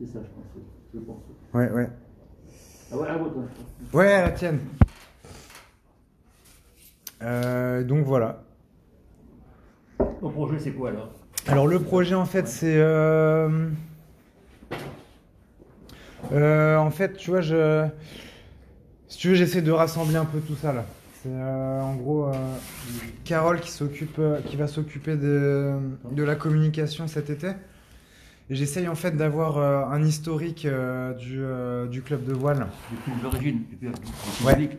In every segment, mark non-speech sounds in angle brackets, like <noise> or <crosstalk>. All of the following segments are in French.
C'est ça, je pense. oui. Je pense. Ouais, ouais. Ah ouais, à votre. Ouais, la tienne. Euh, donc voilà. Ton projet, c'est quoi alors? Alors le projet en fait c'est euh, euh, en fait tu vois je si tu veux j'essaie de rassembler un peu tout ça là. C'est euh, en gros euh, Carole qui s'occupe euh, qui va s'occuper de, de la communication cet été. J'essaye en fait d'avoir euh, un historique euh, du, euh, du club de voile. Depuis l'origine, Ouais.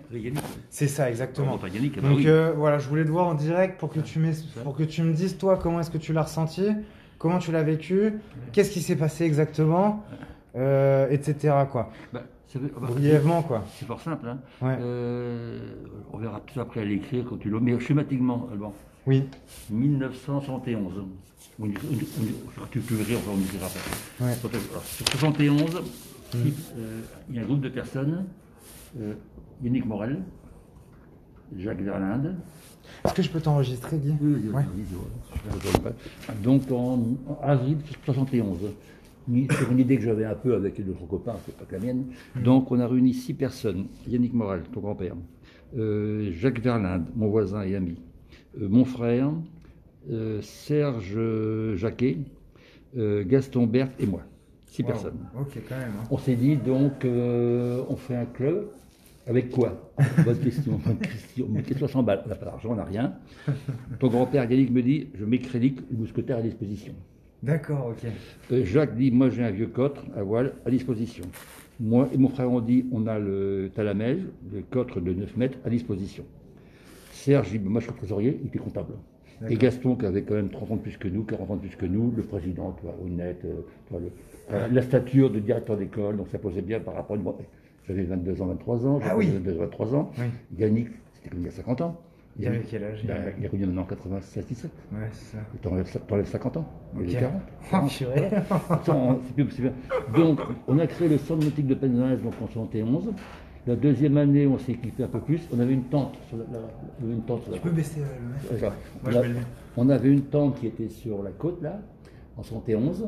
C'est ça exactement. Yannick, ah bah Donc oui. voilà, je voulais te voir en direct pour que tu m'aies- ça. pour que tu me dises toi comment est-ce que tu l'as ressenti, comment tu l'as vécu, qu'est-ce qui s'est passé exactement, etc. quoi. Bah, bah, Brièvement quoi. C'est fort simple. Hein. On verra tout après à l'écrire quand tu le. Mais schématiquement, Alban. Oui. 1971. On, on- on- tu peux rire, enfin, on ne dira pas. Ouais. Alors, sur 71, il euh, il y a un groupe de personnes. euh, Yannick Morel, Jacques Verlinde. Est-ce que je peux t'enregistrer, Guy? Oui, oui, Ouais. oui. Donc en, en avril 71, ni- sur une idée que j'avais un peu avec d'autres copains, c'est pas que la mienne. Donc on a réuni six personnes. Yannick Morel, ton grand-père, euh, Jacques Verlinde, mon voisin et ami, mon frère, euh, Serge euh, Jacquet, euh, Gaston Berthe et moi. Six Wow. personnes. Ok, quand même. hein. On s'est dit donc, euh, on fait un club. Avec quoi? Bonne question. Bonne question. Mais question 100 balles. On n'a pas d'argent, on n'a rien. Ton grand-père Yannick me dit Je mets crédit, le mousquetaire à disposition. D'accord, ok. Euh, Jacques dit Moi j'ai un vieux cotre à voile à disposition. Moi et mon frère on dit On a le talamège, le cotre de 9 mètres à disposition. Serge Moi je suis trésorier, il était comptable. Et. Gaston, qui avait quand même 30 ans de plus que nous, 40 ans de plus que nous, le président, tu vois, honnête, euh, tu vois, le- euh, la stature de directeur d'école, donc ça posait bien par rapport à une... J'avais 22 ans, 23 ans, Ah j'avais oui. 22 ans, 23 ans. Oui. Yannick, c'était comme il y a 50 ans. Il avait quel âge il, a- il est revenu maintenant en 96, 17. Ouais, c'est ça. T'enlèves t'enlèves 50 ans, il est 40. Oh. Attends, c'est plus-. Donc, on a créé le centre nautique de Penzance donc en 71. La deuxième année, on s'est équipé un peu plus. On avait une tente sur la, une tente sur la Tu peux baisser euh, le. Moi, on, je avait une tente qui était sur la côte, là, en 71.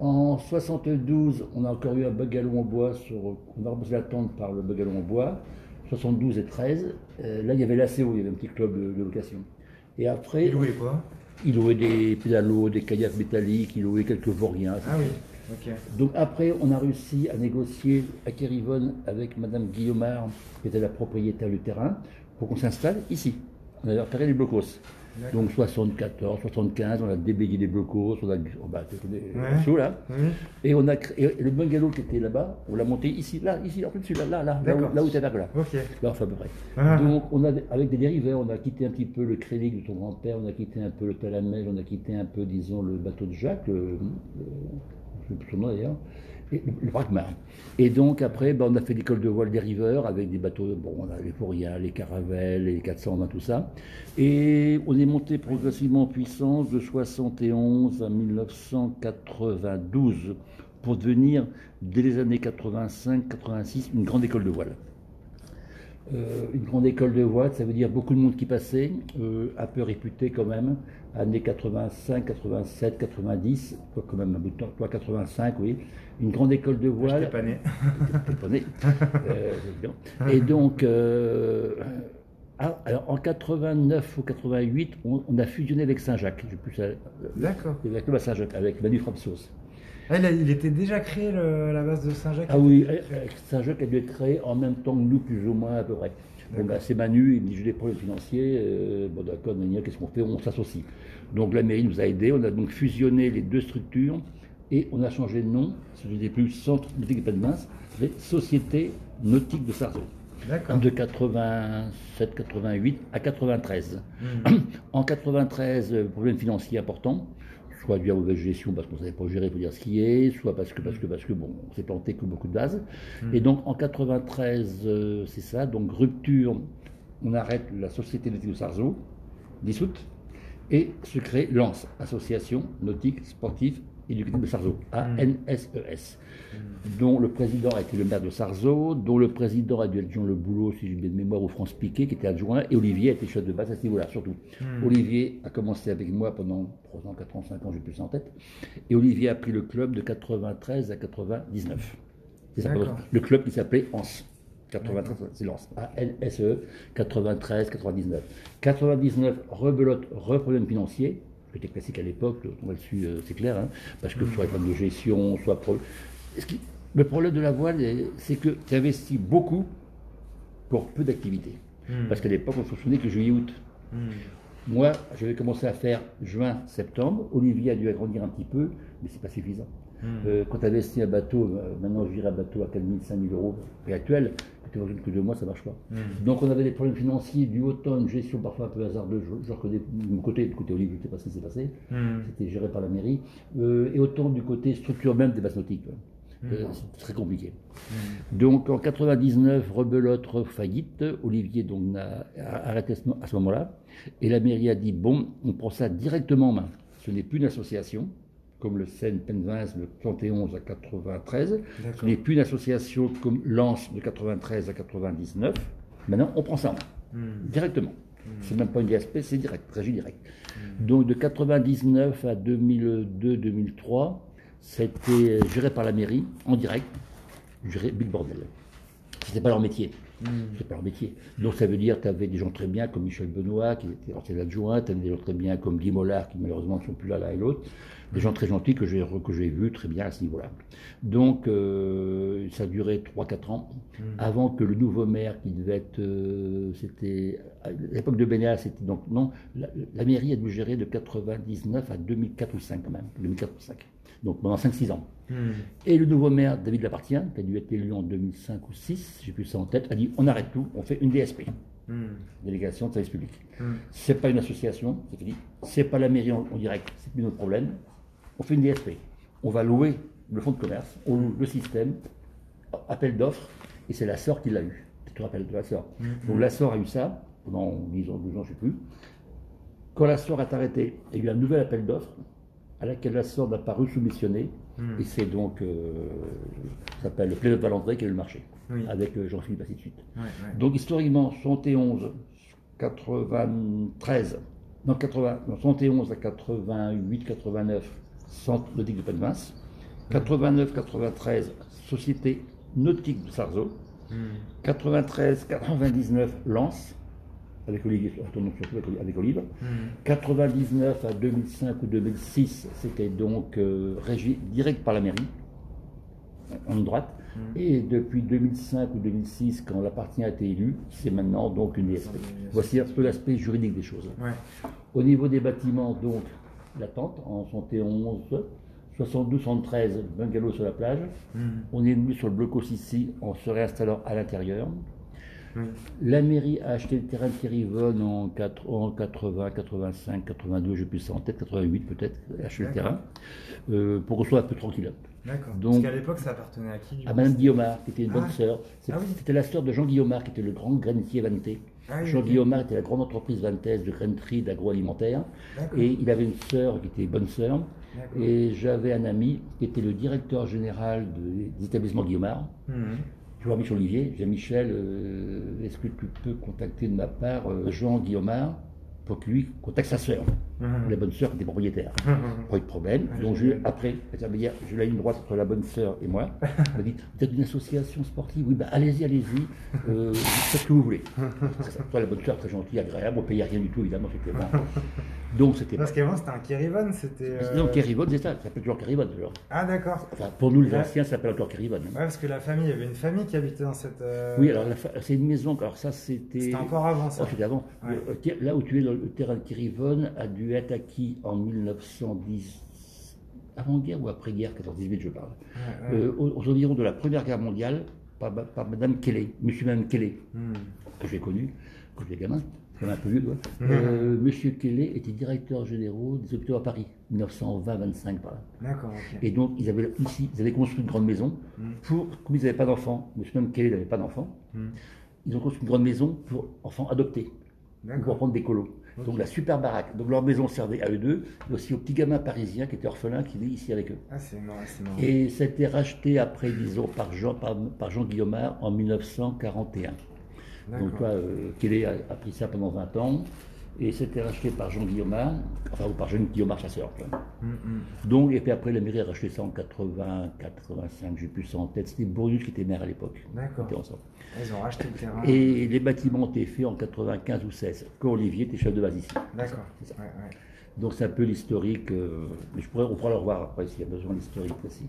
En 72, on a encore eu un bugalon en bois. Sur, on a remplacé la tente par le bugalon en bois. 72 et 13, euh, là, il y avait l'ACO, il y avait un petit club de, de location. Et après, Il louait quoi? il louait des pédalos, des kayaks métalliques, il louait quelques vauriens. Ah oui, Donc après, on a réussi à négocier à Kérivonne avec Madame Guillaumard, qui était la propriétaire du terrain, pour qu'on s'installe ici. On a repéré les blocos. Donc 74, 75, on a déblayé les blocos, on a, on a Ouais. là. Et on a et le bungalow qui était là-bas, on l'a monté ici, là, ici, en plus dessus, là, là, là, là où, là où t'es là. Ok. Là, enfin à peu près. Ah. Donc, on a, avec des dériveurs, on a quitté un petit peu le crédit de ton grand-père, on a quitté un peu le Talamège, on a quitté un peu, disons, le bateau de Jacques, le, le- son nom d'ailleurs, et le, le. Et donc, après, ben, on a fait l'école de voile dériveurs avec des bateaux, bon, on a les Fourias, les Caravelles, les 420, tout ça. Et on est monté progressivement en puissance de 71 à 1992 pour devenir, dès les années 85-86, une grande école de voile. Euh, une grande école de voile, ça veut dire beaucoup de monde qui passait, euh, un peu réputé quand même, années 85, 87, 90, toi quand même un bout de temps, toi 85, oui, une grande école de Je voile. pas né. <laughs> Pas né. Euh. Et donc, euh, ah, alors en 89 ou 88, on, on a fusionné avec Saint-Jacques, ça- D'accord. avec le Saint-Jacques, avec Manu Frapsos. Ah, il, a- il était déjà créé le- la base de Saint-Jacques Ah oui, Saint-Jacques a dû être créé en même temps que nous, plus ou moins à peu près. Bon, bah, c'est Manu, il me dit j'ai des problèmes financiers, euh, bon d'accord, Daniel, qu'est-ce qu'on fait? On s'associe. Donc la mairie nous a aidés, on a donc fusionné les deux structures et on a changé de nom, ce n'était plus Centre nautique de Penmince, mais Société nautique de Sarzeau. D'accord. De 87, 88 à 93. En 93, euh, problème financier important, soit dû à mauvaise gestion parce qu'on ne savait pas gérer pour dire skier, soit parce que, parce que, parce que, bon, on s'est planté comme beaucoup de bases. Et donc en 93, euh, c'est ça, donc rupture, on arrête la société nautique de Sarzeau, dissoute, et se crée l'ANS, Association Nautique Sportive et du côté de Sarzeau, A-N-S-E-S, dont le président a été le maire de Sarzeau, dont le président a dû être Jean Le Boulot, si j'ai bien de mémoire, ou France Piquet, qui était adjoint, et Olivier a été chef de base à ce niveau-là, surtout. Olivier a commencé avec moi pendant 3 ans, 4 ans, 5 ans, j'ai plus ça en tête, et Olivier a pris le club de 93 à 99. C'est le club qui s'appelait Ans. 93, c'est Lens. A-N-S-E, 93, 99. 99, rebelote, reproblème financier. C'était classique à l'époque, on va dessus, euh, c'est clair, hein, parce que soit problème de gestion, soit pro- qui- Le problème de la voile, eh, c'est que tu investis beaucoup pour peu d'activités. Parce qu'à l'époque, on se souvenait que juillet-août. Moi, j'avais commencé à faire juin-septembre. Olivier a dû agrandir un petit peu, mais c'est pas suffisant. Euh, quand tu investis un bateau, euh, maintenant je dirais un bateau à 4 000, 5 000 euros, prix actuel, tu rejoins que deux mois, ça marche pas. Donc on avait des problèmes financiers, du automne, gestion parfois un peu hasardeuse, je, je reconnais de mon côté, du côté Olivier, je ne sais pas ce qui s'est passé, c'était géré par la mairie, Euh, et autant du côté structure même des bases nautiques. Euh, c'est très compliqué. Donc en 99, rebelote, faillite. Olivier donc a arrêté à ce moment-là. Et la mairie a dit bon, on prend ça directement en main. Ce n'est plus une association, comme le Seine Penvins de 71 à 93. Ce D'accord. n'est plus une association comme Lens de 93 à 99. Maintenant, on prend ça en main, directement. C'est même pas une DSP, c'est direct, régie direct. Donc de 99 à 2002-2003, c'était géré par la mairie, en direct, géré Big Bordel. C'était pas leur métier. C'était pas leur métier. Donc ça veut dire que tu avais des gens très bien comme Michel Benoît, qui était ancien adjoint, tu avais des gens très bien comme Guy Mollard, qui malheureusement ne sont plus là l'un et l'autre, des gens très gentils que j'ai que j'ai vus très bien à ce niveau-là. Donc euh, ça a duré 3-4 ans, avant que le nouveau maire, qui devait être, euh, c'était à l'époque de Bénéat, c'était donc non, la, la mairie a dû gérer de 99 à 2004 ou 5 quand même, 2004 ou 5. Donc pendant 5-6 ans. Et le nouveau maire, David Lapartien, qui a dû être élu en 2005 ou 6, j'ai plus ça en tête, a dit on arrête tout, on fait une DSP, délégation de service public. C'est pas une association, c'est fini. C'est pas la mairie en, en direct, c'est plus notre problème. On fait une DSP. On va louer le fonds de commerce, on loue le système, appel d'offres, et c'est la SOR qui l'a eu. Tu te rappelles de la SOR Donc la SOR a eu ça pendant 10 ans, 12 ans, je sais plus. Quand la SOR est arrêtée, il y a eu un nouvel appel d'offres à laquelle la SOR n'a pas soumissionné. Et c'est donc, euh, ça s'appelle le Play de Valandré qui est le marché, Oui. avec euh, Jean-Philippe, ainsi de suite. Ouais, ouais. Donc historiquement, 71, 93, non, 80, non, 71 à 88, 89, centre nautique de Penvins. 89, 93, société nautique de Sarzeau. 93, 99, Lens, avec Olivier, surtout avec, Olive. 99 à 2005 ou 2006, c'était donc euh, régi direct par la mairie, en ligne droite. Et depuis 2005 ou 2006, quand la partie a été élue, c'est maintenant donc une DSP. Voici un peu l'aspect juridique des choses. Ouais. Au niveau des bâtiments, donc, la tente en 71, 72, 73, bungalow sur la plage. On est venu sur le blocos ici en se réinstallant à l'intérieur. Oui. La mairie a acheté le terrain de Kérivonne en, 4 en 80, 85, 82, j'ai plus ça en tête, 88 peut-être, a acheté le terrain, euh, pour qu'on soit un peu tranquille. D'accord. Donc- Parce qu'à l'époque, ça appartenait à qui À Madame Guillaumard, qui était une bonne Ah. sœur. Ah oui. C'était la sœur de Jean Guillaumard, qui était le grand grainetier vanté. Ah Jean était la grande entreprise vantaise de grainerie, d'agroalimentaire. Et il avait une sœur qui était bonne sœur. Et j'avais un ami qui était le directeur général de- des établissements Guillaumard. Mhm. Tu vois, Michel Olivier, j'ai Michel, euh, est-ce que tu peux contacter de ma part euh, Jean Guillaumard pour que lui contacte sa sœur, Mhm. la bonne sœur était propriétaire. Pas eu de problème. Ouais, Donc, je, après, je la ligne droite entre la bonne sœur et moi. Elle m'a dit Vous êtes une association sportive? Oui, bah, allez-y, allez-y. Euh, faites ce que vous voulez. Ça. Toi, la bonne sœur, très gentille, agréable. On payait rien du tout, évidemment. C'était bon. Donc, c'était. Parce qu'avant, c'était un Kerrivan, c'était. euh, Non, Kérivonne, c'est ça. Ça s'appelle toujours Kérivonne. alors. Ah, d'accord. Enfin, pour nous, les anciens, ça s'appelle encore Kérivonne. Ouais, parce que la famille, il y avait une famille qui habitait dans cette. euh, Oui, alors, fa- c'est une maison. Alors, ça, c'était. C'était encore avant ça. Oh, c'était avant. Ouais. Ter- là où tu es, le, le terrain de Kérivonne a dû être acquis en 1910, avant-guerre ou après-guerre, 14-18, je parle, Ouais, ouais. Euh, aux, aux environs de la Première Guerre mondiale, par, par Madame Kelly, Monsieur Madame Kelly, Mhm. que j'ai connu quand j'étais gamin, quand même un peu vieux, quoi. <laughs> Euh, Monsieur Kelly était directeur général des hôpitaux à Paris, 1920-25 par là. D'accord. Et donc, ils avaient ici, ils avaient construit une grande maison pour, comme ils n'avaient pas d'enfants, Monsieur Madame Kelly n'avait pas d'enfants, Mhm. ils ont construit une grande maison pour enfants adoptés, ou pour prendre des colos. Donc la super baraque. Donc leur maison servait à eux deux, mais aussi aux petits gamins parisiens qui étaient orphelins qui vivaient ici avec eux. Ah, c'est marrant, c'est marrant. Et ça a été racheté après, disons, par Jean, par, par Jean Guillaumard en 1941. Donc, toi, euh, Kelly a, a pris ça pendant 20 ans. Et c'était racheté par Jean Guillaumard, enfin, ou par Jean Guillaumard Chasseur. Hum, hum. Donc, et puis après, la mairie a racheté ça en 80, 85, j'ai plus ça en tête. C'était Bourdieu qui était maire à l'époque. D'accord. Ensemble. Ils ont racheté le terrain. Et les bâtiments ont été faits en 95 ou 16, quand Olivier était chef de base ici. D'accord. Ouais, ouais. Donc c'est un peu l'historique, euh, mais je pourrais, on pourra le revoir après s'il y a besoin d'historique aussi.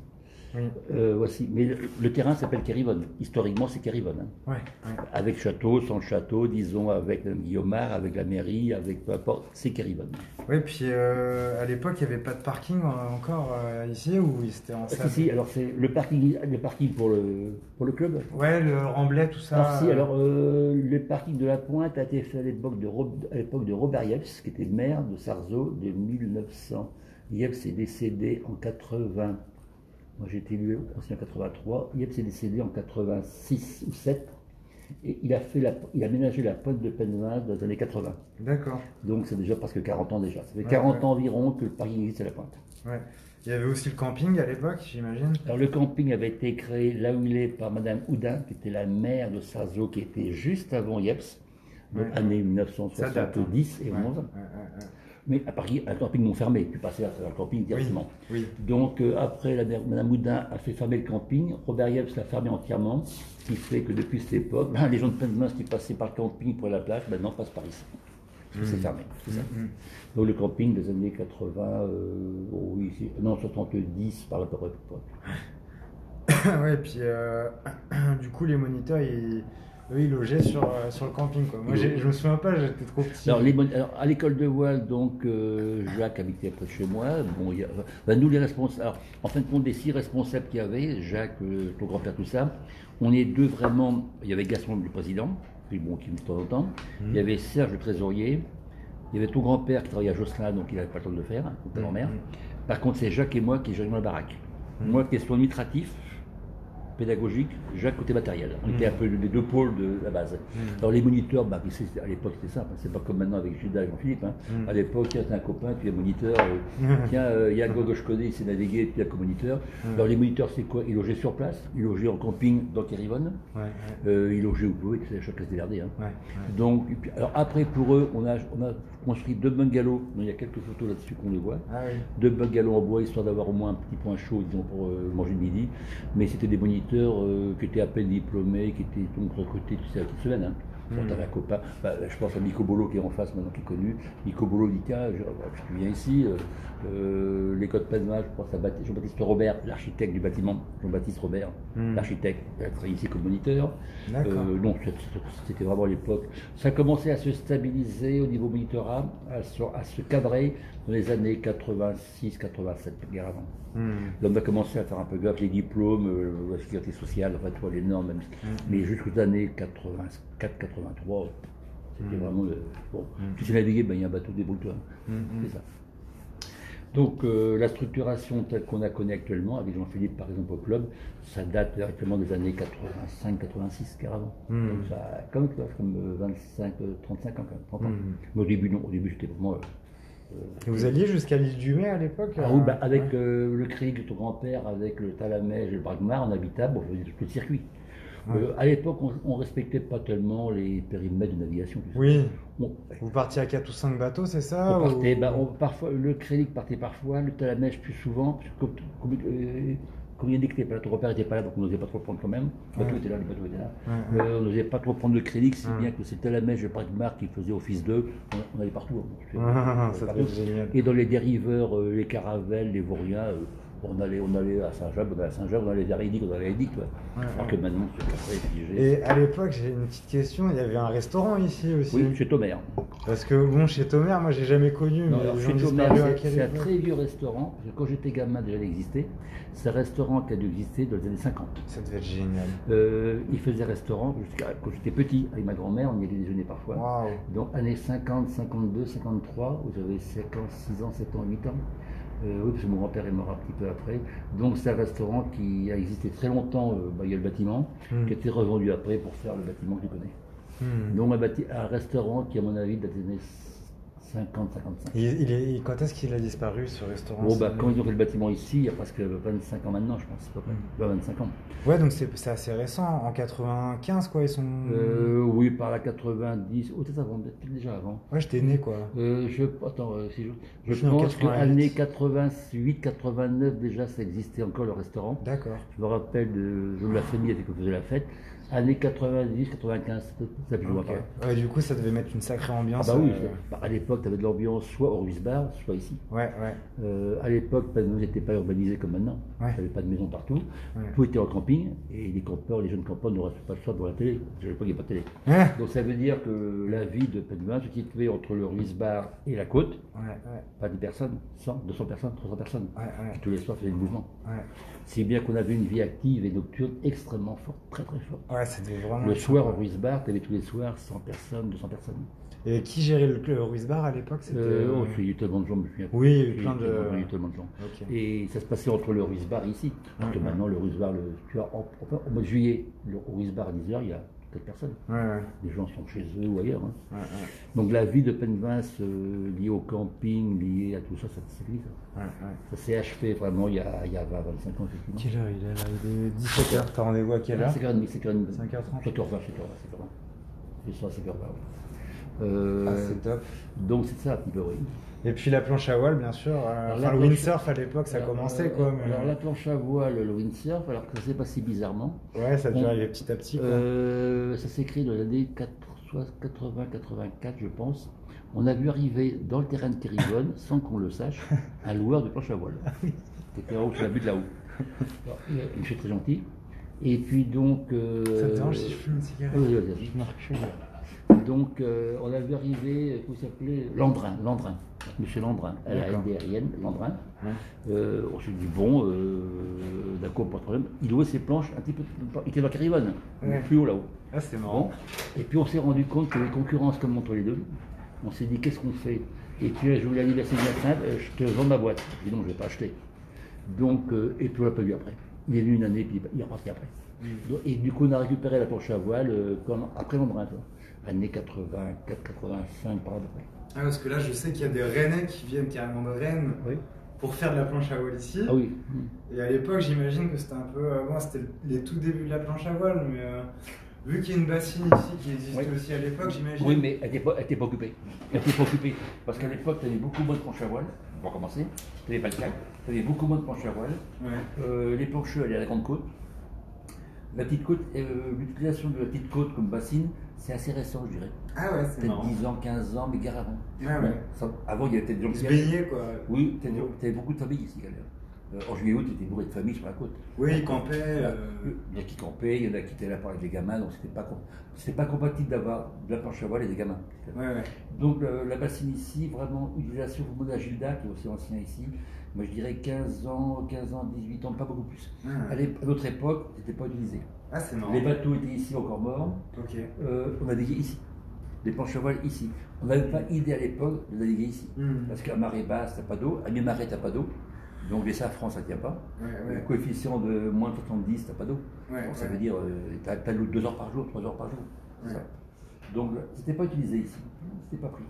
Oui. Euh, voici. Mais le, le terrain s'appelle Kérivonne. Historiquement, c'est Kérivonne. hein. Ouais, ouais. Avec château, sans château, disons, avec le Guillaumard, avec la mairie, avec peu importe, c'est Kérivonne. Oui, puis euh, à l'époque, il n'y avait pas de parking euh, encore euh, ici ou c'était en salle? si, alors c'est le parking, le parking pour, le, pour le club. Ouais, le remblai, tout ça. Alors si, alors le parking de la Pointe a été fait à l'époque de, à l'époque de Robert Yeps, qui était maire de Sarzeau de 1900. Yeps est décédé en 80. Moi j'ai été élu en 83. Yeps est décédé en 86 ou 7. Et il a, fait la, il a ménagé la pointe de Penvin dans les années 80. D'accord. Donc c'est déjà presque 40 ans déjà. Ça fait Ouais, 40 ouais. ans environ que le parking existe à la Pointe. Ouais. Il y avait aussi le camping à l'époque, j'imagine. Alors le camping avait été créé là où il est par Madame Houdin, qui était la maire de Sarzeau, qui était juste avant Yeps, donc Ouais. année Ça date, hein. 1970 et Ouais, 11. Mais à Paris, un camping non fermé, tu passais à un camping directement. Oui. Donc euh, après, la Madame Houdin a fait fermer le camping, Robert Yeps l'a fermé entièrement, ce qui fait que depuis cette époque, ben, les gens de Penmince qui passaient par le camping pour la plage, maintenant passent par ici. C'est fermé, c'est ça. Mhm. Donc le camping des années 80, euh, oh oui, non 70 par rapport à l'époque. ouais, puis euh, <coughs> du coup, les moniteurs, ils, eux, ils logeaient sur, euh, sur le camping. Quoi. Moi, je me souviens pas, j'étais trop petit. Alors, les mon- alors, à l'école de voile, donc euh, Jacques habitait près de chez moi. Bon, il y a- ben, nous les responsables, alors, en fin de compte, des six responsables qu'il y avait, Jacques, euh, ton grand-père, tout ça, on est deux vraiment. Il y avait Gaston le président, puis bon, qui de temps en temps. Il y avait Serge le trésorier. Il y avait ton grand-père qui travaillait à Josselin, donc il n'avait pas le temps de le faire, hein, ton grand-mère. Par contre, c'est Jacques et moi qui gérions la baraque. Moi, question administratif, pédagogique, Jacques côté matériel. On était un peu les deux pôles de la base. Alors les moniteurs, bah, à l'époque c'était simple, hein. c'est pas comme maintenant avec Gilda et Jean-Philippe. hein. Mm. À l'époque, tiens, t'es un copain, tu es moniteur, euh, <laughs> tiens, euh, il y a Gog que je connais, il sait naviguer, tu es co-moniteur. Alors les moniteurs, c'est quoi? Ils logeaient sur place, ils logeaient en camping dans Kérivonne, Ouais, ouais, euh, ils logeaient où vous voulez, c'est chacun se démerder. Hein. ouais. Donc, puis, alors après pour eux, on a, on a construit deux bungalows, il y a quelques photos là-dessus qu'on les voit Ah oui. deux bungalows en bois histoire d'avoir au moins un petit point chaud disons, pour euh, manger le midi. Mais c'était des moniteurs euh, qui étaient à peine diplômés, qui étaient donc recrutés tu sais, la petite semaine. Hein. Mm. Quand t'avais un copain, bah, je pense à Nico Bolo qui est en face maintenant, qui est connu. Nico Bolo dit je viens ici, euh, euh, l'école de Penma, je pense à Jean-Baptiste Robert, l'architecte du bâtiment, Jean-Baptiste Robert, Mm. l'architecte, il a travaillé ici comme moniteur. Euh, non, c'était vraiment l'époque. Ça commençait à se stabiliser au niveau monitorat, à se, à se cadrer dans les années 86-87, guerre avant. Hmm. Là, on a commencé à faire un peu gaffe, les diplômes, euh, la sécurité sociale, enfin, toi, les normes, même. mais jusqu'aux années 84-83, c'était vraiment le. Bon, tu sais naviguer, ben, il y a un bateau, débrouille-toi. C'est ça. Donc, euh, la structuration telle qu'on la connaît actuellement, avec Jean-Philippe par exemple au club, ça date directement des années 85-86, carrément. Mm. Donc, ça comme, comme euh, 25, euh, 35 ans, quand même, 30 ans. Mm. Mais au début, non, au début, j'étais vraiment. euh, Et vous alliez jusqu'à l'île du Mai à l'époque ah euh, oui, bah, avec ouais. euh, le de ton grand-père, avec le Talamège et le Bragmar, on habitait, bon, on faisait tout le circuit. Ouais. Euh, à l'époque, on, ne respectait pas tellement les périmètres de navigation. Oui. On, Vous partiez à 4 ou 5 bateaux, c'est ça on partait, ou- bah, on- parfois, le crédit partait parfois, le Talamèche plus souvent, parce que comme, comme, euh, comme il n'était pas là, ton repère n'était pas là, donc on n'osait pas trop prendre quand même. Le bateau Ouais. était là, le bateau était là. Ouais. Euh, on n'osait pas trop prendre le crédit, si bien que c'était Talamèche et le Bragmar qui faisaient office d'eux. On, on allait partout. hein. Ah, <laughs> On ça allait partout. Et dans les dériveurs, les caravelles, les vauriens, on, allait, on allait à Saint-Jacques, on allait à Saint-Jacques, on allait vers Édic, on allait à Édic. ouais. Alors que maintenant, c'est. Et à l'époque, j'ai une petite question. Il y avait un restaurant ici aussi. Oui, chez Thomer. Parce que bon, chez Tomer, moi, j'ai jamais connu. Non, mais alors, chez Thomer, à c'est- un très vieux restaurant. Quand j'étais gamin, déjà, il existait. C'est un restaurant qui a dû exister dans les années 50. Ça devait être génial. Euh, il faisait restaurant jusqu'à quand j'étais petit, avec ma grand-mère, on y allait déjeuner parfois. Donc, années 50, 52, 53, où j'avais 5 ans, 6 ans, 7 ans, 8 ans. Euh, oui, parce que mon grand-père est mort un petit peu après. Donc, c'est un restaurant qui a existé très longtemps. euh, bah, il y a le bâtiment, Hmm. qui a été revendu après pour faire le bâtiment que tu connais. Hmm. Donc, un, bâti- un restaurant qui, à mon avis, date des années 50, 55. Il, il est, quand est-ce qu'il a disparu ce restaurant? Bon, bah, quand ils ont fait le bâtiment ici, il y a presque 25 ans maintenant, je pense, à peu près. Mm. Ouais, 25 ans. Ouais, donc c'est assez récent. En 95, quoi, ils sont. Euh, oui, par la 90, ou peut-être avant, peut-être déjà avant. Ouais, j'étais né, quoi. Euh, je, attends, euh, si je, je Je pense 88. qu'année 88, 89 déjà, ça existait encore le restaurant. D'accord. Je me rappelle de, de la famille avec qui on faisait la fête. Année 90, 95, ça peut- ça peut jouer Ok. par là. Ouais, du coup, ça devait mettre une sacrée Ah ambiance. bah oui, euh, bah, à l'époque, tu avais de l'ambiance soit au Ruiz Bar, soit ici. Ouais, ouais. Euh, à l'époque, nous n'était pas urbanisé comme maintenant. Ouais. Il n'y avait pas de maison partout. Ouais. Tout était en camping et les campeurs, les jeunes campeurs ne restaient pas le soir devant la télé. À l'époque, il n'y avait pas de télé. Hein Donc ça veut dire que la vie de Penguin se situait entre le Ruiz Bar et la côte. Ouais, ouais, Pas 10 personnes, 100, 200 personnes, 300 personnes. ouais, ouais. Qui tous les soirs faisaient le mouvement. Ouais, Si bien qu'on avait une vie active et nocturne extrêmement forte, très très forte. Ouais vraiment. Le soir au. Ruiz Bar, tu avais tous les soirs 100 personnes, 200 personnes. Et qui gérait le, le Ruiz Bar à l'époque C'était. Euh, oh, euh, il y a eu tellement de gens, je me souviens. Oui, il y a eu plein de- Il y a eu tellement de gens. Ok. Et ça se passait entre le Ruiz Bar et ici. Alors que Ouais, ouais. maintenant, le Ruiz Bar, le, tu vois, en- enfin, au mois de juillet, le Ruiz Bar à 10h, il y a 4 personnes. Ouais, ouais, Les gens sont chez eux ou ailleurs. hein. ouais, ouais, Donc la vie de Penvins euh, liée au camping, liée à tout ça, ça, c'est fini, ça. ouais, ouais. Ça s'est achevé vraiment il y a, il y a 20, 25 ans, effectivement. Quelle heure il est là? Il est 17h. T'as rendez-vous à quelle heure? 5h30, 5h30. 5h30. 7h20, 7h20, 7h20. C'est ça, 5h20. Euh, Ah, c'est top. donc c'est ça un petit peu, oui. Et puis la planche à voile, bien sûr. euh, enfin, le windsurf à l'époque, ça Alors, commençait euh, quoi. Mais... Alors la planche à voile, le windsurf, alors que ça s'est passé bizarrement. Ouais, ça a dû on- arriver petit à petit. Quoi. Euh, ça s'est créé dans l'année 80-84, je pense. On a vu arriver dans le terrain de Kérigone, <laughs> sans qu'on le sache, un loueur de planche à voile. Qui était en haut, sur la butte de là-haut. Il Monsieur très gentil. Et puis donc. euh, Ça te dérange si je fume une cigarette oui, oui, oui. Je me recule. Donc, euh, on a vu arriver, comment s'appelait? Landrin, Landrin, Monsieur Landrin, à la. NDRIN, Landrin. Euh, on s'est dit, bon, euh, d'accord, pas de problème. Il louait ses planches un petit peu, il était dans Carivonne, Ouais. plus haut là-haut. Ah, c'est Bon. marrant. Et puis on s'est rendu compte que les concurrences comme entre les deux, on s'est dit, qu'est-ce qu'on fait? Et puis je voulais l'anniversaire de Hyacinthe, euh, je te vends ma boîte. Je dis non, je ne vais pas acheter. Donc, euh, et puis on l'a pas vu après. Il est venu une année, puis il est reparti après. Donc, Et du coup, on a récupéré la planche à voile quand- après Landrin. Année 84, 85, par là. Ah, parce que là, je sais qu'il y a des Rennais qui viennent carrément de Rennes Oui. pour faire de la planche à voile ici. Ah oui. Et à l'époque, j'imagine que c'était un peu. euh, bon, c'était les tout débuts de la planche à voile, mais euh, vu qu'il y a une bassine ici qui existait Oui. aussi à l'époque, j'imagine. Oui, mais elle n'était pas, occupée. Elle était pas occupée. Parce qu'à l'époque, tu avais beaucoup moins de planches à voile, pour commencer. Tu n'avais pas le câble. Tu avais beaucoup moins de planches à voile. Ouais. Euh, les plancheux allaient à la grande côte. La petite côte, euh, l'utilisation de la petite côte comme bassine, c'est assez récent, je dirais. Ah ouais, c'est Peut-être marrant. 10 ans, 15 ans, mais gare avant. Ah ouais. Ça- avant, il y avait peut-être des gens qui se baignaient quoi. Oui, beaucoup de familles ici, d'ailleurs. Euh, en juillet-août, tu étais bourré de familles sur la côte. Oui, ils campaient. euh, Il y en a qui campaient, il y en a qui étaient là pour avec des gamins, donc c'était pas, com- c'était pas compatible d'avoir de la planche à voile et des gamins. Ouais, ouais. Donc la bassine ici, vraiment utilisation pour Mona Gilda, qui est aussi ancien ici, moi je dirais 15 ans, 15 ans, 18 ans, pas beaucoup plus. Ah, À notre époque, c'était pas utilisé. Ah, c'est marrant. Les bateaux étaient ici encore morts, Ok. euh, on naviguait ici. Les planches à voile ici. On n'avait pas idée à l'époque de naviguer ici. Hmm. Parce qu'à marée basse, t'as pas d'eau, à mi-marée, t'as pas d'eau. Donc les safrans, ça tient pas. Ouais, Le coefficient de moins de 70, t'as pas d'eau. Ouais, Donc ça veut dire, euh, t'as, t'as l'eau 2 heures par jour, 3 heures par jour. Ça. Donc c'était pas utilisé ici. C'était pas pris.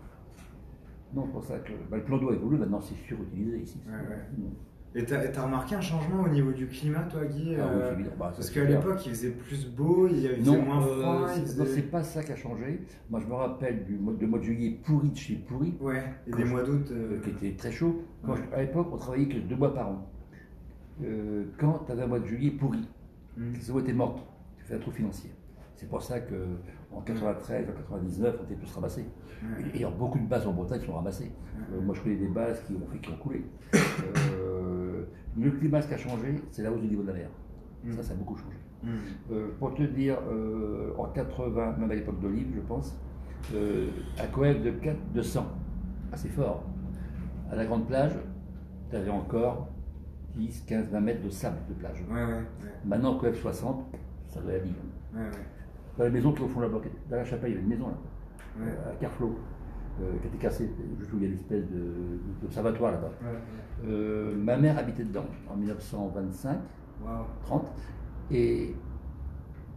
Donc c'est pour ça que bah, le plan d'eau a évolué, maintenant c'est surutilisé ici. Ouais, ouais. Et t'as et t'as remarqué un changement au niveau du climat, toi, Guy Ah euh. Bah, Parce qu'à l'époque, il faisait plus beau, il y avait il Non, faisait moins euh, froid. c'est- faisait- non, c'est pas ça qui a changé. Moi, je me rappelle du mois, de juillet pourri de chez pourri, Ouais, et des mois d'août. euh, euh, qui était très chaud. Quand Ouais. je- à l'époque, on travaillait que deux mois par an. Euh, quand tu avais un mois de juillet pourri, hmm. les eaux étaient mortes, tu fais un trou financier. C'est pour ça que en 93, en 99, on était tous ramassés. Et, et beaucoup de bases en Bretagne sont ramassées. Euh, moi, je connais des bases qui ont, fait, qui ont coulé. Euh, le climat, ce qui a changé, c'est la hausse du niveau de la mer. Ça, ça a beaucoup changé. Euh, pour te dire, en 80, même à l'époque d'Olive, je pense, à Coef de 4, de 100, assez fort. À la grande plage, tu avais encore 10, 15, 20 mètres de sable de plage. Ouais, ouais, ouais. Maintenant, Coef 60, ça doit aller. Ouais, ouais. Dans la maison qui au fond de la banquette, dans la chapelle, il y avait une maison là, Ouais. euh, à Carflot, euh, qui était cassée, juste où il y a l'espèce de- d'observatoire là-bas. Ouais, ouais. Euh, ma mère habitait dedans en 1925. Waouh. 30. Et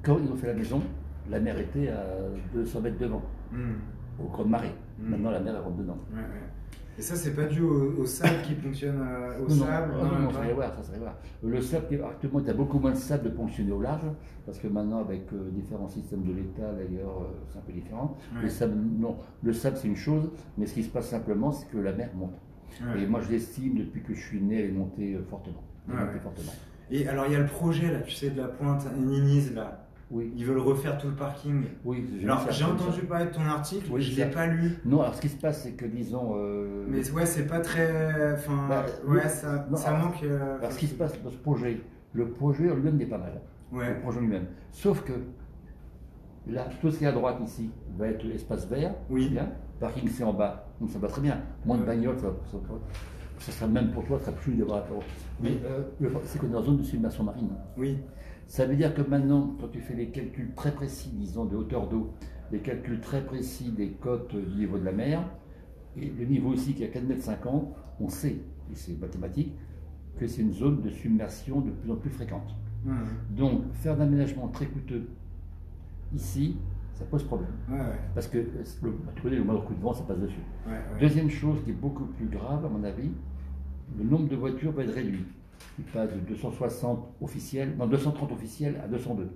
quand ils ont fait la maison, la mer était à 200 mètres devant. Hmm. au creux de marée. Mm. Maintenant, la mer, elle rentre dedans. Ouais. Et ça, c'est pas dû au, au sable qui fonctionne euh, au Non, non, sable non, non, pas ça serait voir, ça serait voir. Le sable, actuellement, tu as beaucoup moins de sable de ponctionner au large, parce que maintenant, avec euh, différents systèmes de l'État, d'ailleurs, euh, c'est un peu différent. Le sable, non, le sable, c'est une chose, mais ce qui se passe simplement, c'est que la mer monte. Et moi, je l'estime, depuis que je suis né, elle est montée euh, fortement. Elle est montée fortement. Et alors, il y a le projet, là, tu sais, de la pointe Niniz, là. Oui, Ils veulent refaire tout le parking. oui. Alors, j'ai entendu parler de ton article, Oui, je c'est l'ai pas lu. Non, alors ce qui se passe, c'est que, disons. euh, Mais ouais, c'est pas très. Enfin, Bah, ouais, oui. ça, Non, ça alors- manque. euh, alors, ce qui se passe dans ce projet, le projet lui-même n'est pas mal. Ouais, le projet lui-même. Sauf que là, tout ce qui est à droite ici va être l'espace vert, Oui. bien. Parking c'est en bas, donc ça va très bien. Moins de bagnoles, ça, ça- ça sera même pour toi, ça sera plus d'avoir. Mais euh, c'est qu'on est en zone de submersion marine. oui. Ça veut dire que maintenant, quand tu fais les calculs très précis, disons, de hauteur d'eau, les calculs très précis des côtes du niveau de la mer, et le niveau ici qui est à 4,50 m, on sait, et c'est mathématique, que c'est une zone de submersion de plus en plus fréquente. Ouais, Donc, faire d'aménagement très coûteux ici, ça pose problème. ouais, ouais. Parce que euh, le, tu connais le moindre coup de vent, ça passe dessus. ouais. Deuxième chose qui est beaucoup plus grave, à mon avis, le nombre de voitures va être réduit. Il passe de 260 officiels, non 230 officiels à 202. Ouais.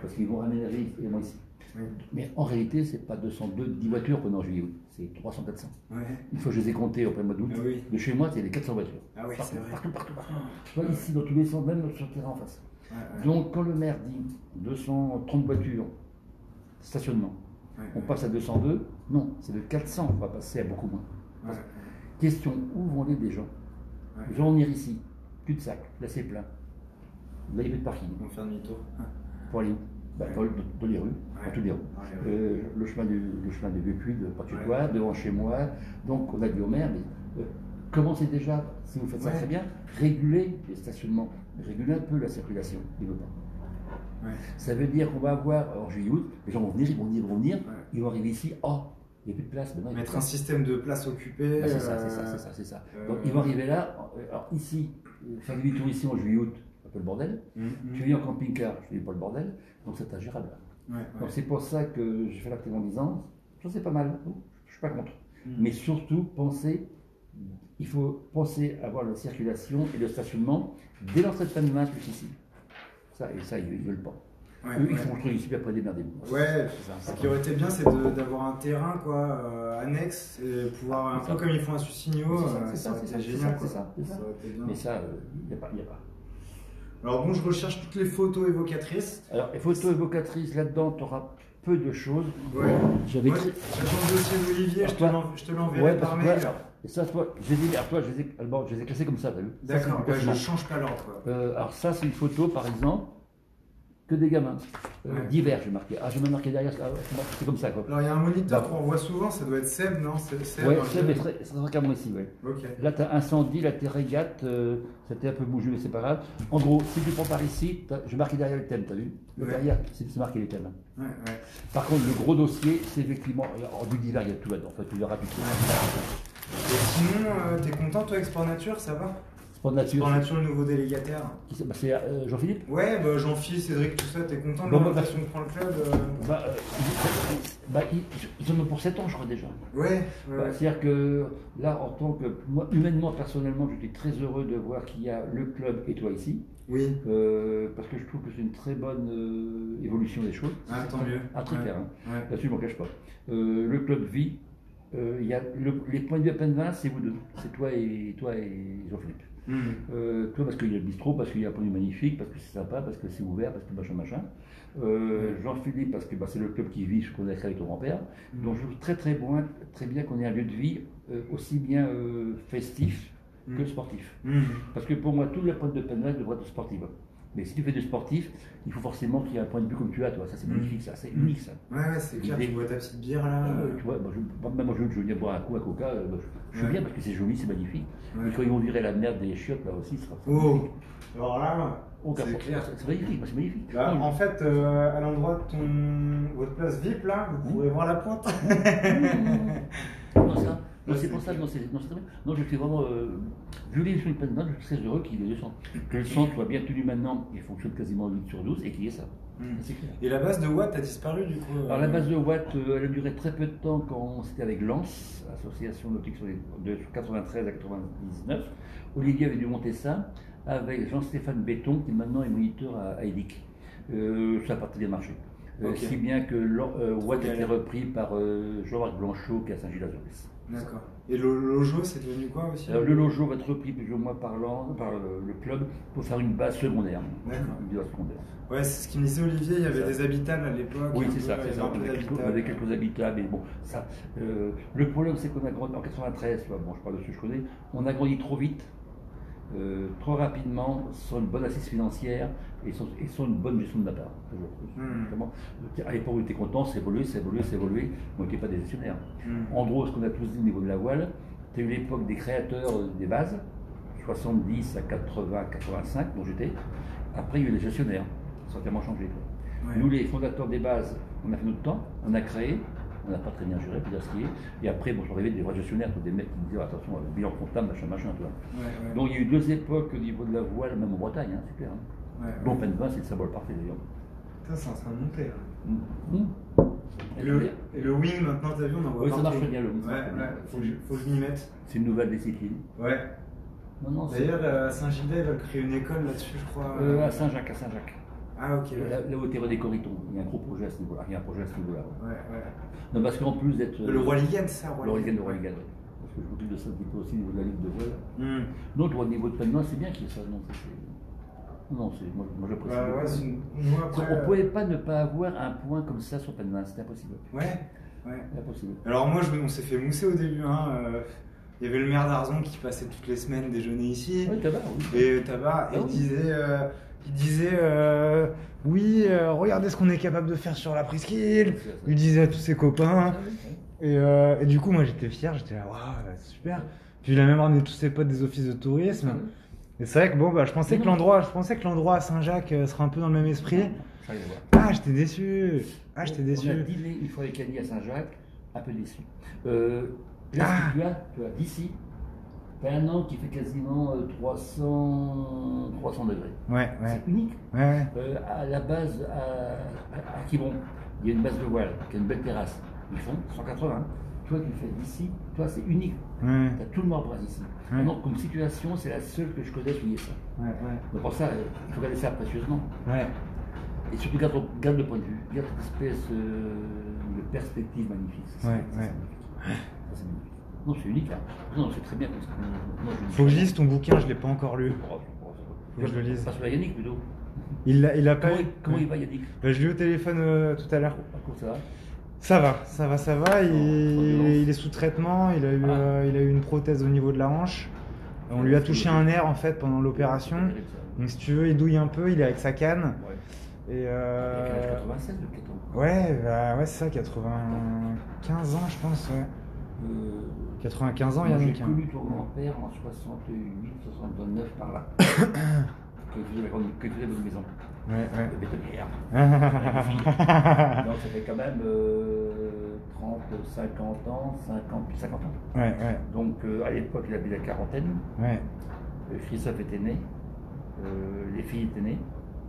Parce qu'ils vont aménager également ici. Ouais. Mais en réalité, c'est pas 202, 10 voitures pendant juillet août, c'est 300, 400. Ouais. Une fois que je les ai comptées au mois d'août, Ah oui. de chez moi, c'est les 400 voitures. Ah oui, partout, vrai. partout, partout, partout. Vois, ici, dans tous les sens, même sur le terrain en face. Donc, quand le maire dit 230 voitures, stationnement, on passe à 202, non, c'est de 400, on va passer à beaucoup moins. Question, où vont aller des gens? Ils vont venir ici, de sac, là c'est plein. Là, il y a plus de parking. On va faire demi-tour. Pour aller où bah, Ouais. dans, les rues, Ouais. dans toutes les rues. Ouais. Euh, le chemin du, le chemin de Vieux-Puy, de devant chez moi. Donc, on a dit au maire, mais euh, commencez déjà, si vous faites ça très bien, réguler les stationnements, réguler un peu la circulation. Il veut pas. Ouais. Ça veut dire qu'on va avoir, en juillet août, les gens vont venir, ils vont venir, ils vont venir, ils vont arriver ici, oh, il n'y a plus de place. Maintenant, Mettre un système de place occupée. Ah, c'est ça, euh, c'est ça, c'est ça, c'est ça. euh, Donc ils vont arriver là, alors ici, tour ici en juillet août, un peu le bordel. mm, mm. Tu viens en camping-car, je ne dis pas le bordel, donc c'est ingérable. Ouais, ouais. Donc c'est pour ça que j'ai fait l'acte en disant, ça c'est pas mal, je suis pas contre. Mm. Mais surtout, pensez, il faut penser à avoir la circulation et le stationnement dès l'entrée de Panama jusqu'ici. Ça, et ça, ils ne veulent pas. Ouais, Eux, ouais. ils font le truc ici, puis après démerdez-vous. Ouais, C'est ça, Ce qui aurait été bien, c'est d'avoir un terrain quoi, euh, annexe et pouvoir, un peu ça. comme ils font à Susigno, C'est ça, euh, c'est ça c'est ça. Mais ça, il n'y a pas. y a pas. Alors bon, je recherche toutes les photos évocatrices. Alors, les photos évocatrices, là-dedans, tu auras peu de choses. Ouais. J'avais créé- J'attends le dossier d'Olivier, je te l'enverrai Ouais, par mail. toi, et ça, toi, je les ai, alors, toi, je les ai, alors, je les ai classés comme ça, t'as vu D'accord, ouais, classement. je change pas l'ordre. Euh, alors ça, c'est une photo, par exemple, que des gamins. Euh, Ouais. Divers, j'ai marqué. Ah, je vais marquer derrière, ah, c'est comme ça, quoi. Alors il y a un moniteur Bah. qu'on voit souvent, ça doit être Seb, non? C'est Seb. Ouais, hein, ça, mais très, très ici, ouais. Ok. Là, tu as incendie, là, tu régate, euh, c'était un peu bougé, mais c'est pas grave. En gros, si tu prends par ici, t'as- je marqué derrière le thème, tu as vu? Le Ouais. Derrière, c'est marqué les thèmes. Ouais, ouais. Par contre, le gros dossier, c'est effectivement, en du divers, il y a tout là-dedans. Enfin, tu verras tout Et sinon, euh, t'es content toi, Export Nature, ça va? Sport nature, Export Nature, le nouveau délégataire. c'est bah, c'est, euh, Jean-Philippe Ouais, bah, Jean-Philippe, Cédric, tout ça, t'es content de Bon, bah, l'orientation que prend le club euh bah, euh, ils, bah, en ont pour 7 ans, je crois déjà. Ouais, ouais, Bah, ouais. C'est-à-dire que là, en tant que. Moi, humainement, personnellement, j'étais très heureux de voir qu'il y a le club et toi ici. Oui, euh, parce que je trouve que c'est une très bonne euh, évolution des choses. Ah, tant mieux. Un Ouais. clair. hein. ouais. Là-dessus, je m'en cache pas. Le club vit. Il y a le- les points de vue à peine 20, c'est vous deux. C'est toi et, toi et Jean-Philippe. Euh, toi parce qu'il y a le bistrot, parce qu'il y a un vue magnifique, parce que c'est sympa, parce que c'est ouvert, parce que machin machin. Euh, Jean-Philippe parce que bah, c'est le club qui vit, a créé avec ton grand-père. Mhm. Donc je trouve très très bien, très bien qu'on ait un lieu de vie euh, aussi bien festif que Mhm. sportif. Parce que pour moi, tout le point de Penrith devrait être sportif. Mais si tu fais du sportif, il faut forcément qu'il y ait un point de vue comme tu as, toi. Ça, c'est Mhm. magnifique, ça. C'est unique, ça. Ouais, ouais, c'est clair, tu bois ta petite bière là. Euh, tu vois, moi, je, même moi, je, bien boire un coup à coca. euh, je, je suis Ouais. bien parce que c'est joli, c'est magnifique. ouais. Et quand ils vont virer la merde des chiottes, là aussi, ce sera Oh, alors là, c'est clair. C'est- magnifique, c'est magnifique. Bah, en fait, euh, à l'endroit de ton... votre place VIP là, vous pourrez voir la pointe. <laughs> non, ça, C'est pour ça, c'est, non, c'est très bien. Non, je suis vraiment. Euh, vu les Penman, je suis très heureux qu'il ait le centre. Que le centre soit bien tenu maintenant, il fonctionne quasiment 8 sur 12 et qu'il y ait ça. C'est clair. Et la base de Watt a disparu du coup Alors la euh, base de Watt, euh, elle a duré très peu de temps quand c'était avec Lens, association nautique sur les, de 93 à 99. Olivier avait dû monter ça avec Jean-Stéphane Béton, qui maintenant est moniteur à, à EDIC. Euh, ça a pas très bien marché. Euh, Ok. Si bien que Watt a été repris par Jean-Marc Blanchot qui est à Saint-Gilles-Azoris. D'accord. Et le Lojo, c'est devenu quoi aussi Alors, le Lojo va être repris plus ou moins par, le, le club pour faire une base secondaire. D'accord. Une base secondaire. Ouais, c'est ce qu'il me disait Olivier, il y avait des habitables à l'époque. Oui, c'est ça, c'est ça. On avait, quelques, on avait quelques habitables, mais bon, ça. euh, le problème, c'est qu'on a grandi en 93, tu vois, bon, je parle de ce que je connais, on a grandi trop vite, euh, trop rapidement, sans une bonne assise financière et sans une bonne gestion de la part. Hmm. Vraiment. À l'époque, on était content, c'est évolué, c'est évolué, c'est évolué, on n'était pas des gestionnaires. Hmm. En gros, ce qu'on a tous dit au niveau de la voile, tu as eu l'époque des créateurs euh, des bases, 70 à 80, 85, dont j'étais. Après, il y a eu les gestionnaires, ça a entièrement changé. Ouais. Nous, les fondateurs des bases, on a fait notre temps, on a créé, on n'a pas très bien géré, pour dire ce qui est. Et après, bon, arrivés des vrais gestionnaires, des mecs qui me disaient attention, le bilan comptable, machin, machin, tu vois. Ouais, ouais. Donc il y a eu deux époques au niveau de la voile, même en Bretagne, hein, super. Hein. ouais, Penvin, c'est le symbole parfait d'ailleurs. Ça, c'est en train de monter. là. Hum, hum. Et le, et le wing, maintenant, t'as vu, on en voit Oui, ça marche bien, le wing, faut que je, faut que je m'y mette. C'est une nouvelle discipline. Ouais. Non, non, c'est D'ailleurs, euh, à Saint-Gildas, ils veulent créer une école là-dessus, je crois. euh, à Saint-Jacques, à Saint-Jacques. Ah, ok. Ouais, Là, là où était René Corriton, il y a un gros projet à ce niveau-là. Il y a un projet à ce niveau-là. ouais. ouais. ouais. Non, parce qu'en plus d'être. Le Roi Ligan, ça, Le Roligan de Roligan, oui. Parce que je m'occupe de ça un petit peu aussi au niveau de la Ligue de voile. Donc, au niveau de Penvin, c'est bien qu'il y ait ça. Non, non, c'est- moi, moi j'apprécie. Bah, ouais, c'est une... Nous, après, On ne pouvait pas ne pas avoir un point comme ça sur Penvin, c'était impossible. Ouais, ouais. Impossible. Alors moi, je, on s'est fait mousser au début. Hein. euh, Il y avait le maire d'Arzon qui passait toutes les semaines déjeuner ici. Oui, tabac, oui. Et Tabac, Ah il oui. disait, euh, il disait euh, oui, euh, regardez ce qu'on est capable de faire sur la presqu'île. Il disait à tous ses copains. Et, euh, et du coup, moi j'étais fier, j'étais là, waouh, c'est super. Puis il a même ramené tous ses potes des offices de tourisme. Et c'est vrai que bon, bah, je pensais que l'endroit, je pensais que l'endroit à Saint-Jacques serait un peu dans le même esprit. Voir. Ah, j'étais déçu. Ah, j'étais On a déçu. dîné une fois avec Annie à Saint-Jacques, un peu déçu. Là, Ah. tu as, tu as d'ici, un an qui fait quasiment euh, 300, 300 degrés. Ouais, ouais, C'est unique. ouais. Euh, à la base, à, à, il y a une base de voile qui a une belle terrasse. Ils font 180. Toi, tu le fais d'ici, toi, c'est unique. ouais. Tu as tout le marbre ici. Ouais. Donc, comme situation, c'est la seule que je il y a ça. Donc, pour ça, euh, il faut regarder ça précieusement. Ouais. Et surtout, garde, garde le point de vue, garde cette espèce euh, de perspective magnifique. Ça, magnifique. Non, c'est unique. Hein. Non, c'est très bien. Parce que, moi, je- Faut que je lise ton bouquin, je l'ai pas encore lu. Oh, Faut que je le lise. Passe sur la Yannick plutôt. Il l'a, il a pas. Comment, il- comment il va Yannick? Bah, je l'ai eu au téléphone euh, tout à l'heure. Contre, ça va? Ça va, ça va, ça va. Il, il est sous traitement. Il a eu, Ah. euh, il a eu une prothèse au niveau de la hanche. On lui a touché un nerf en fait pendant l'opération. Donc si tu veux, il douille un peu. Il est avec sa canne. Ouais. Et Il a euh, quel âge? 96 de 4 ans. ouais, bah, ouais, c'est ça, 95 ans, je pense. Ouais. Euh, 95 ans, moi, Yannick. J'ai hein. connu ton grand-père en 68, 69 par là. Il quand il faisait la bonne maison. Ouais, ouais. De bétonnière. ouais, <laughs> Donc ça fait quand même euh, 30, 50 ans, 50, plus 50 ans. ouais, Donc euh, à l'époque, il avait la quarantaine. ouais. Euh, Christophe était né. Euh, les filles étaient nées.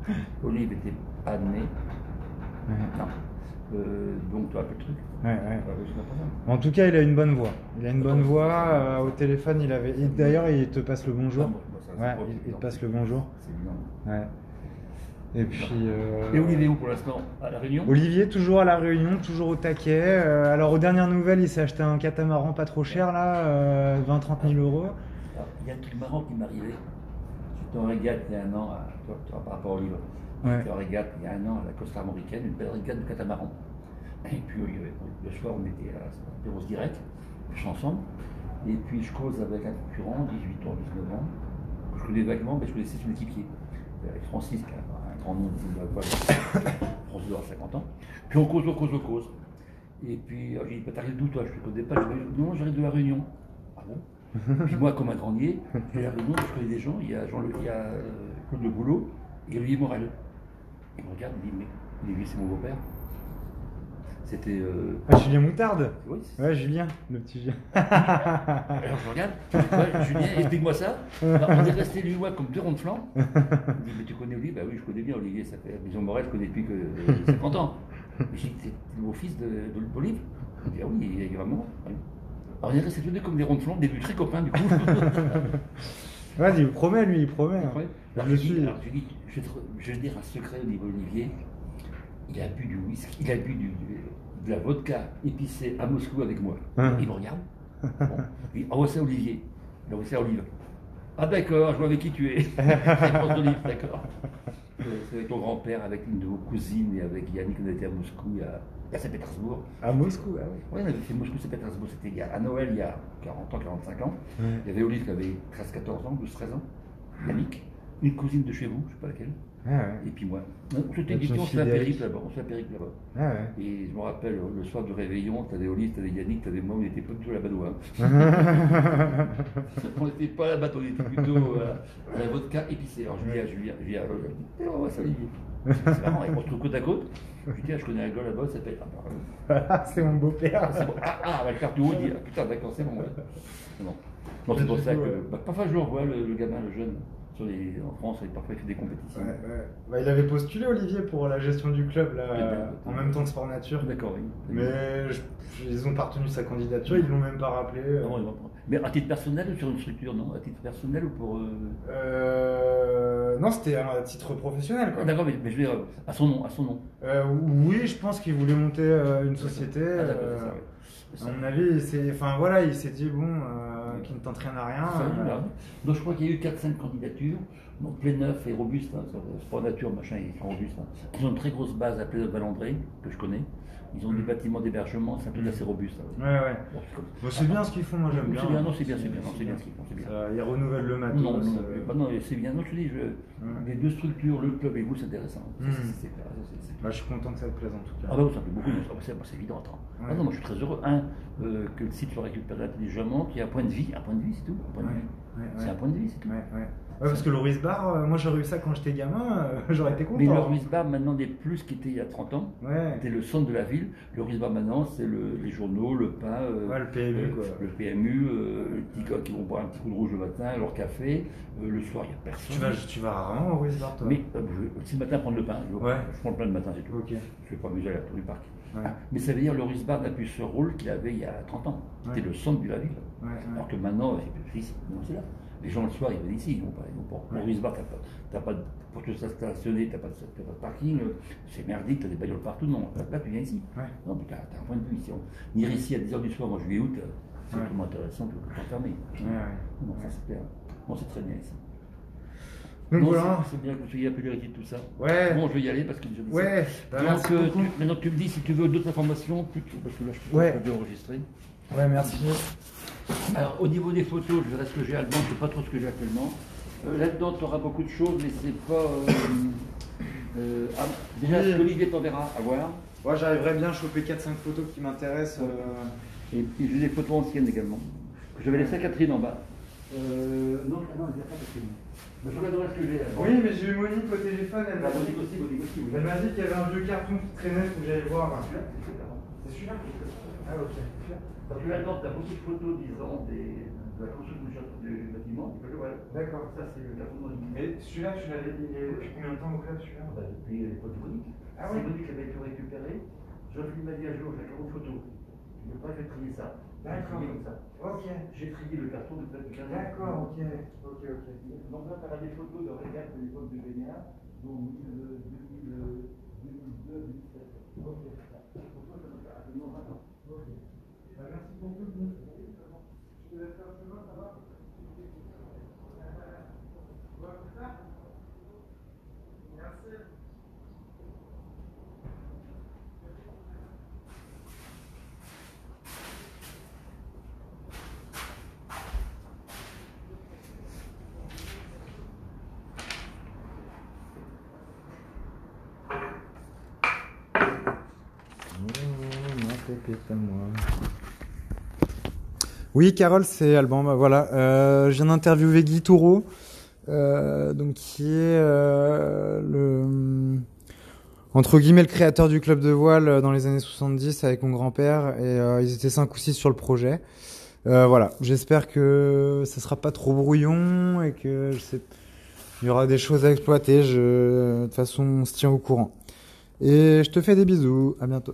<coughs> Olive n'était pas née. ouais. Non. Euh, donc peu le truc. Ouais. En tout cas, il a une bonne voix. Il a une bonne voix. euh, au téléphone, il avait. il- D'ailleurs, il te passe le bonjour. Ah, bon, bah, Ouais, il, te passe le bonjour. C'est. Ouais. Et puis. euh, Et Olivier où pour l'instant? À La Réunion? Olivier, toujours à la Réunion, toujours au taquet. Euh, alors, aux dernières nouvelles, il s'est acheté un catamaran pas trop cher, là, euh, 20-30 000 euros. Il y a un truc marrant qui m'est arrivé. J'étais en régate il y a un an, à, toi, toi, par rapport au livre. Ouais. J'étais en régate il y a un an à la Costa Armoricaine, une belle régate de catamaran. Et puis euh, le soir, on était à Perros Direct, je suis ensemble. Et puis je cause avec un concurrent, 18 ans, 19 ans, que je connais vaguement, mais je connaissais son équipier. Avec Francis, qui a un grand nom de la voile, Francis doit avoir 50 ans. Puis on cause, on cause, on cause. Et puis euh, j'ai dit, t'arrives d'où toi Je ne connais pas. Je dis, non, j'arrive de la Réunion. Ah bon? <laughs> Puis moi, comme un granier, je la Réunion, je connais des gens. Il y a, Jean Le, il y a euh, Claude Le Boulot et Olivier Morel. Il me regarde, il dit, mais Olivier, c'est mon beau-père. C'était. euh, Ah, Julien Moutarde? Oui, Ouais, Julien, le petit Julien. <laughs> Alors je regarde, je dis, Ouais, Julien, explique-moi ça. Alors, on est resté lui moi comme deux ronds de flanc. Il me dit, mais tu connais Olivier? Bah oui, je connais bien Olivier, ça fait. Maison Morel, je connais depuis que euh, 50 ans. Je dis, t'es le beau-fils d'Olive Il me dit, ah oui, il est vraiment. Alors on est tous les deux comme des ronds de flanc, début très copains du coup. <laughs> Ouais, il promet, lui, il promet. hein. Ouais. Alors, Je je, suis- alors, je dis, je vais, te, je vais dire un secret au niveau Olivier. Il a bu du whisky, il a bu du, de la vodka épicée à Moscou avec moi. Hein. Il me regarde. Bon. Il envoie ça à Olivier. Il envoie ça à Olive. Ah d'accord, je vois avec qui tu es. <laughs> D'Olive, d'accord. C'est avec ton grand-père, avec une de vos cousines et avec Yannick, on était à Moscou, il y a- à Saint-Pétersbourg. À Moscou, ah oui. Oui, on avait fait Moscou-Saint-Pétersbourg, c'était à Noël, il y a 40 ans, 45 ans. Il y avait Olive qui avait 13-14 ans, 12-13 ans. Yannick, une cousine de chez vous, je ne sais pas laquelle. Ah ouais. Et puis moi. On s'était Et dit, puis on se fait un fidèle. périple là-bas, on se fait un périple là-bas. Ah ouais. Et je me rappelle, le soir du réveillon, t'avais Olive, t'avais Yannick, t'avais moi, on n'était pas à la badoie. <laughs> on n'était pas à la bateau, on était plutôt euh, à la vodka épicée. Alors je dis à Julien, je dis à on ça Olivier. <laughs> C'est marrant, on se trouve côte à côte. Je lui dis, ah, je connais un gars là-bas, ça s'appelle. Ah, bah, c'est mon beau-père. c'est bon. ah, ah, avec le carte du haut, il dit, ah, putain, d'accord, c'est bon. ouais. Bon. Non, c'est pour ça que. bah, parfois je le revois, le, le gamin, le jeune, sur les, en France, et parfois il fait des compétitions. Ouais, ouais. Bah, il avait postulé, Olivier, pour la gestion du club, là, euh, en même temps que Sport Nature. D'accord, oui. Mais je- ils ont pas retenu sa candidature, ils l'ont même pas rappelé. euh. Non, ils vont prendre. Mais à titre personnel ou sur une structure, non? À titre personnel ou pour. euh, Euh, non, c'était à titre professionnel. ah, Quoi. D'accord, mais, mais je veux dire, à son nom, à son nom. Euh, oui, je pense qu'il voulait monter euh, une société. Ah, à mon avis, il s'est- enfin voilà, il s'est dit bon, euh, qu'il ne tente rien à rien. Euh. Donc je crois qu'il y a eu 4-5 candidatures, donc Pléneuf et Robuste, hein, Nature, machin, ils sont robustes. hein. Ils ont une très grosse base à Pléneuf-Valandré, que je connais. Ils ont des bâtiments d'hébergement, c'est un truc assez robuste. hein. Ouais, ouais. Bon, c'est bien ce qu'ils font, moi j'aime bien. C'est bien, non, c'est bien, c'est bien, c'est bien ce qu'ils font, bien. Ça, ils renouvellent le matos. Non, non, euh, bah non, c'est bien. Non, je te dis, je- les deux structures, le club et vous, c'est intéressant. Mm. c'est- bah, je suis content que ça te plaise en tout cas. Ah bah ça me fait beaucoup, mais ça, c'est c'est évident. attends. Ah non, moi je suis très heureux. Un, euh, que le site soit récupéré intelligemment, qu'il y ait un point de vie, un point de vie, c'est tout. C'est un point de vie, c'est tout. Ouais, parce que le Ruiz Bar, euh, moi j'aurais eu ça quand j'étais gamin, euh, <laughs> j'aurais été content. Mais le Ruiz Bar maintenant n'est plus ce qu'il était il y a 30 ans. Ouais, C'était le centre de la ville. Le Ruiz Bar maintenant, c'est le- les journaux, le pain, euh, ouais, le PMU quoi. le PMU, les petits gars qui vont boire un petit coup de rouge le matin, leur café. Le soir, il n'y a personne. Tu vas, tu vas rarement au Ruiz Bar toi? Mais je, si le matin prendre le pain, je, prends le pain le matin, c'est tout. Je ne vais pas m'amuser à la tour du parc. Ah, mais ça veut dire le Ruiz Bar n'a plus ce rôle qu'il avait il y a 30 ans. C'était le centre de la ville. Alors que maintenant, c'est là. Les gens le soir, ils viennent ici, ils vont pas. Ils vont pas. Ouais. Ruiz Bar, t'as pas, t'as pas pour te stationner, t'as pas, t'as pas de parking, c'est merdique, t'as des bagnoles partout, non. Là, tu viens ici. Ouais. Non, mais t'as, t'as un point de vue ici. On- Venir ici à 10h du soir en juillet août, euh, c'est Ouais. vraiment intéressant que. Ouais, ouais. Non, ça c'est clair. Bon, c'est très bien ici. Donc Non, voilà. c'est, bien que vous soyez appelé de tout ça. Ouais. Bon, je vais y aller parce que dit ça. Ouais. Bah, Donc, merci euh, tu- maintenant tu me dis si tu veux d'autres informations, plus tu- parce que là je peux Ouais. enregistrer. Ouais, merci. Alors, au niveau des photos, je verrai ce que j'ai allemand, je ne sais pas trop ce que j'ai actuellement. Euh, Là-dedans, tu auras beaucoup de choses, mais c'est pas. euh, euh, ah, déjà, ce qu'Olivier t'enverra à voir. Moi j'arriverais bien à choper 4-5 photos qui m'intéressent. euh, Et puis, j'ai des photos anciennes également. Que j'avais laissé à Catherine en bas. Euh, non, non, elle n'y a pas Catherine. Mais je regarderai ce que j'ai. Oui, mais j'ai eu Monique au téléphone, elle Ah, m'a Monique dit, aussi, Monique aussi, oui. elle m'a dit qu'il y avait un vieux carton qui traînait, faut que j'aille voir. là. Celui-là, c'est celui-là. C'est celui-là Ah ok. Parce que là-dedans, tu as beaucoup de photos, disons, des, de la construction du bâtiment. Tu peux le voir. D'accord. Ça, c'est le carton d'origine. Mais celui-là, tu l'avais dit il est depuis combien de temps au club celui-là Bah, depuis l'époque de Monique. Ah C'est oui. Monique qui avait tout récupéré. Jean-Philippe m'a dit un jour, j'ai une photo. Je ne veux pas, je vais trier ça. Je vais D'accord. trier comme ça. Ok. J'ai trié le carton de peut-être 15 ans. D'accord, ok. Ok, ok. Donc là, tu as des photos de régate de l'époque de Vénéa, donc 2000, 2000, 2002, 2007. Ok, c'est ça. Donc toi, ça me fait absolument 20 ans. Ok. Bah, merci beaucoup. Je te laisse faire ce ça va On va plus tard Merci. Oui, Carole, c'est Alban. Bah, voilà, euh, je viens d'interviewer Guy Toureau, euh, donc qui est euh, le entre guillemets le créateur du club de voile euh, dans les années 70 avec mon grand-père et ils étaient cinq ou six sur le projet. Voilà, j'espère que ça sera pas trop brouillon et que il y aura des choses à exploiter. De toute façon, on se tient au courant. Et je te fais des bisous. À bientôt.